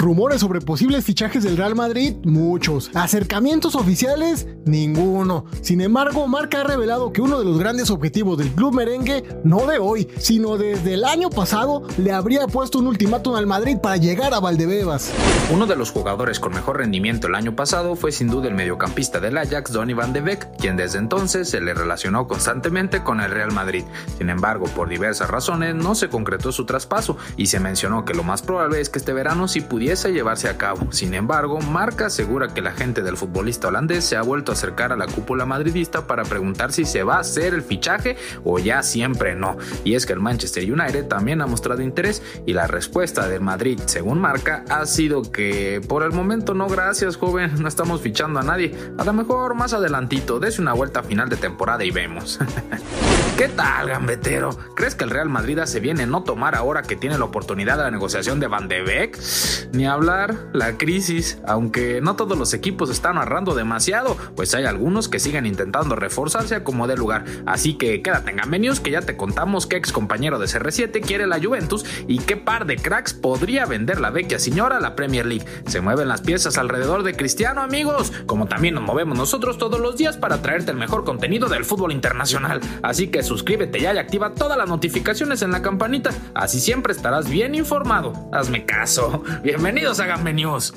Rumores sobre posibles fichajes del Real Madrid, muchos. Acercamientos oficiales, ninguno. Sin embargo, Marca ha revelado que uno de los grandes objetivos del club merengue, no de hoy, sino desde el año pasado, le habría puesto un ultimátum al Madrid para llegar a Valdebebas. Uno de los jugadores con mejor rendimiento el año pasado fue sin duda el mediocampista del Ajax, Donny van de Beek, quien desde entonces se le relacionó constantemente con el Real Madrid. Sin embargo, por diversas razones no se concretó su traspaso y se mencionó que lo más probable es que este verano sí pudiera llevarse a cabo. Sin embargo, Marca asegura que la gente del futbolista holandés se ha vuelto a acercar a la cúpula madridista para preguntar si se va a hacer el fichaje o ya siempre no. Y es que el Manchester United también ha mostrado interés y la respuesta de Madrid, según Marca, ha sido que por el momento no gracias joven, no estamos fichando a nadie. A lo mejor más adelantito, dese una vuelta a final de temporada y vemos. ¿Qué tal, gambetero? ¿Crees que el Real Madrid se viene no tomar ahora que tiene la oportunidad de la negociación de Van de Beek? Ni hablar, la crisis, aunque no todos los equipos están ahorrando demasiado, pues hay algunos que siguen intentando reforzarse a como de lugar. Así que quédate en News que ya te contamos qué ex compañero de CR7 quiere la Juventus y qué par de cracks podría vender la vecchia señora a la Premier League. Se mueven las piezas alrededor de Cristiano, amigos, como también nos movemos nosotros todos los días para traerte el mejor contenido del fútbol internacional. Así que suscríbete ya y activa todas las notificaciones en la campanita, así siempre estarás bien informado. Hazme caso. Bienvenidos a Gambe News.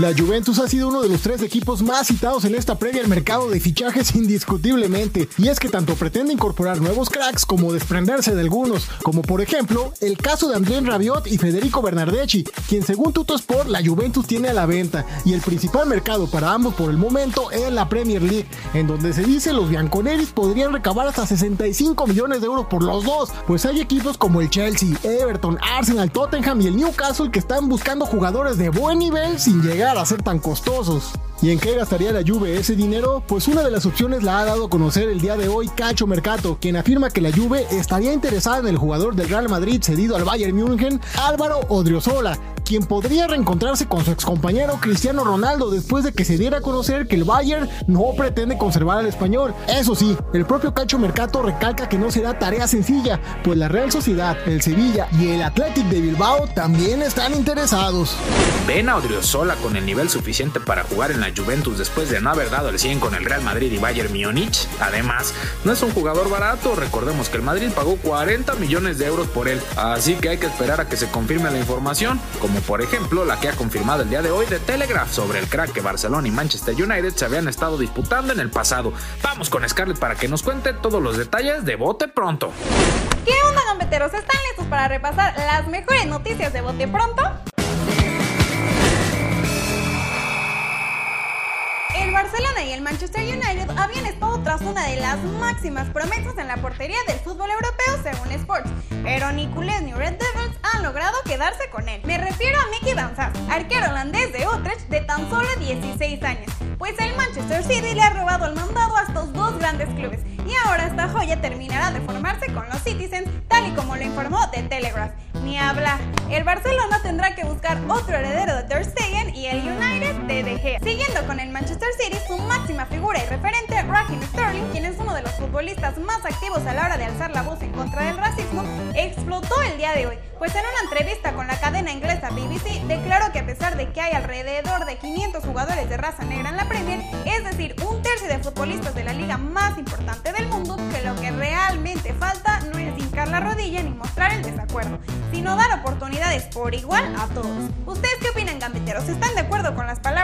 La Juventus ha sido uno de los tres equipos más citados en esta previa al mercado de fichajes indiscutiblemente, y es que tanto pretende incorporar nuevos cracks como desprenderse de algunos, como por ejemplo el caso de André Rabiot y Federico Bernardeschi, quien según Sport la Juventus tiene a la venta, y el principal mercado para ambos por el momento es la Premier League, en donde se dice los bianconeris podrían recabar hasta 65 millones de euros por los dos, pues hay equipos como el Chelsea, Everton, Arsenal, Tottenham y el Newcastle que están buscando jugadores de buen nivel sin llegar a ser tan costosos. ¿Y en qué gastaría la Juve ese dinero? Pues una de las opciones la ha dado a conocer el día de hoy Cacho Mercato, quien afirma que la Juve estaría interesada en el jugador del Real Madrid cedido al Bayern München, Álvaro Odriozola, quien podría reencontrarse con su excompañero Cristiano Ronaldo después de que se diera a conocer que el Bayern no pretende conservar al español. Eso sí, el propio Cacho Mercato recalca que no será tarea sencilla, pues la Real Sociedad, el Sevilla y el Athletic de Bilbao también están interesados. Ven a Odriozola con el nivel suficiente para jugar en la Juventus después de no haber dado el 100 con el Real Madrid y Bayern Múnich. Además, no es un jugador barato, recordemos que el Madrid pagó 40 millones de euros por él, así que hay que esperar a que se confirme la información, como por ejemplo la que ha confirmado el día de hoy de Telegraph sobre el crack que Barcelona y Manchester United se habían estado disputando en el pasado. Vamos con Scarlett para que nos cuente todos los detalles de Bote Pronto. ¿Qué onda, gambeteros? ¿Están listos para repasar las mejores noticias de Bote Pronto? Barcelona y el Manchester United habían estado tras una de las máximas promesas en la portería del fútbol europeo según Sports, pero ni culés ni Red Devils han logrado quedarse con él. Me refiero a Mickey Van Sass, arquero holandés de Utrecht de tan solo 16 años, pues el Manchester City le ha robado el mandado a estos dos grandes clubes y ahora esta joya terminará de formarse con los Citizens, tal y como lo informó The Telegraph. Ni hablar, el Barcelona tendrá que buscar otro heredero de Ter Gea. Siguiendo con el Manchester City, su máxima figura y referente, Raheem Sterling, quien es uno de los futbolistas más activos a la hora de alzar la voz en contra del racismo, explotó el día de hoy, pues en una entrevista con la cadena inglesa BBC declaró que a pesar de que hay alrededor de 500 jugadores de raza negra en la Premier, es decir, un tercio de futbolistas de la liga más importante del mundo, que lo que realmente falta no es hincar la rodilla ni mostrar el desacuerdo, sino dar oportunidades por igual a todos. ¿Ustedes qué opinan, gambeteros? ¿Están de acuerdo con las palabras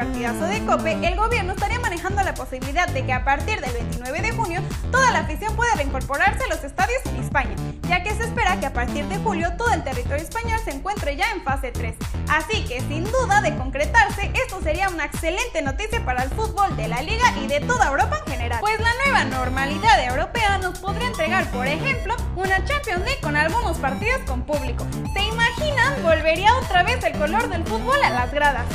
partidazo de Cope, el gobierno estaría manejando la posibilidad de que a partir del 29 de junio toda la afición pueda reincorporarse a los estadios en España, ya que se espera que a partir de julio todo el territorio español se encuentre ya en fase 3. Así que sin duda de concretarse, esto sería una excelente noticia para el fútbol de la liga y de toda Europa en general, pues la nueva normalidad europea nos podría entregar, por ejemplo, una Champions League con algunos partidos con público. ¿Se? Volvería otra vez el color del fútbol a las gradas.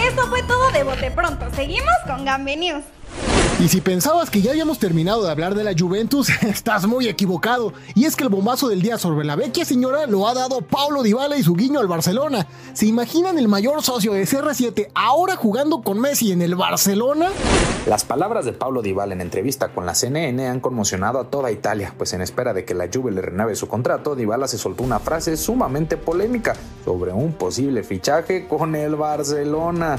Eso fue todo de bote pronto. Seguimos con Gambe News. Y si pensabas que ya habíamos terminado de hablar de la Juventus, estás muy equivocado. Y es que el bombazo del día sobre la vecchia señora lo ha dado Paulo Dybala y su guiño al Barcelona. ¿Se imaginan el mayor socio de CR7 ahora jugando con Messi en el Barcelona? Las palabras de Paulo Dybala en entrevista con la CNN han conmocionado a toda Italia, pues en espera de que la Juve le renueve su contrato, Dybala se soltó una frase sumamente polémica sobre un posible fichaje con el Barcelona.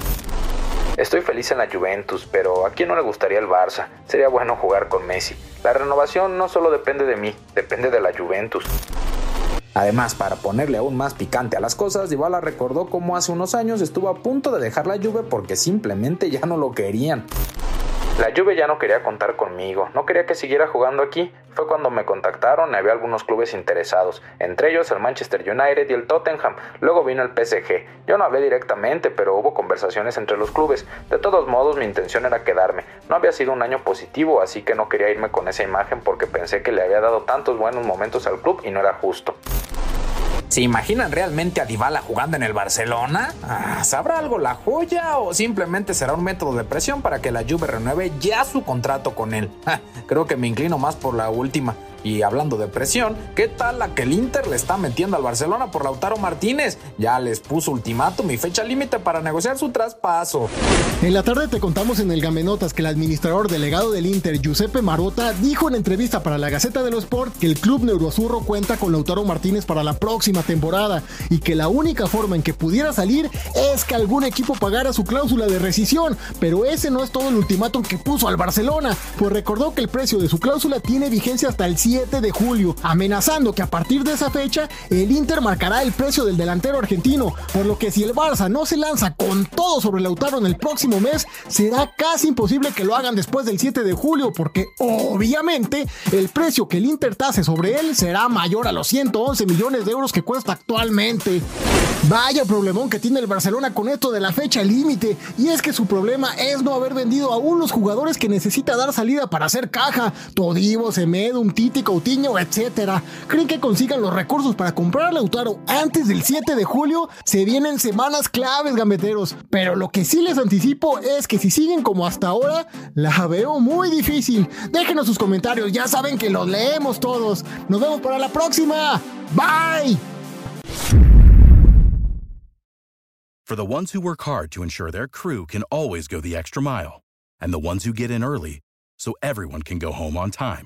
Estoy feliz en la Juventus, pero ¿a quién no le gustaría el Barça? Sería bueno jugar con Messi. La renovación no solo depende de mí, depende de la Juventus. Además, para ponerle aún más picante a las cosas, Dybala recordó cómo hace unos años estuvo a punto de dejar la Juve porque simplemente ya no lo querían. La Juve ya no quería contar conmigo, no quería que siguiera jugando aquí. Fue cuando me contactaron y había algunos clubes interesados, entre ellos el Manchester United y el Tottenham. Luego vino el PSG. Yo no hablé directamente, pero hubo conversaciones entre los clubes. De todos modos, mi intención era quedarme. No había sido un año positivo, así que no quería irme con esa imagen porque pensé que le había dado tantos buenos momentos al club y no era justo. ¿Se imaginan realmente a Dybala jugando en el Barcelona? Ah, ¿Sabrá algo la joya o simplemente será un método de presión para que la Juve renueve ya su contrato con él? creo que me inclino más por la última. Y hablando de presión, ¿qué tal la que el Inter le está metiendo al Barcelona por Lautaro Martínez? Ya les puso ultimátum y fecha límite para negociar su traspaso. En la tarde te contamos en el Gamenotas que el administrador delegado del Inter, Giuseppe Marota, dijo en entrevista para la Gaceta de los Sport que el club neuroazurro cuenta con Lautaro Martínez para la próxima temporada y que la única forma en que pudiera salir es que algún equipo pagara su cláusula de rescisión, pero ese no es todo el ultimátum que puso al Barcelona, pues recordó que el precio de su cláusula tiene vigencia hasta el 100 de julio, amenazando que a partir de esa fecha el Inter marcará el precio del delantero argentino, por lo que si el Barça no se lanza con todo sobre Lautaro en el próximo mes, será casi imposible que lo hagan después del 7 de julio, porque obviamente el precio que el Inter tase sobre él será mayor a los 111 millones de euros que cuesta actualmente. Vaya problemón que tiene el Barcelona con esto de la fecha límite, y es que su problema es no haber vendido aún los jugadores que necesita dar salida para hacer caja, Todivo, Semedo, un Coutinho, etc. ¿Creen que consigan los recursos para comprar a Lautaro antes del 7 de julio? Se vienen semanas claves, gambeteros, pero lo que sí les anticipo es que si siguen como hasta ahora, la veo muy difícil. Déjenos sus comentarios, ya saben que los leemos todos. Nos vemos para la próxima. Bye. For the ones who work hard to ensure their crew can always go the extra mile, and the ones who get in early so everyone can go home on time,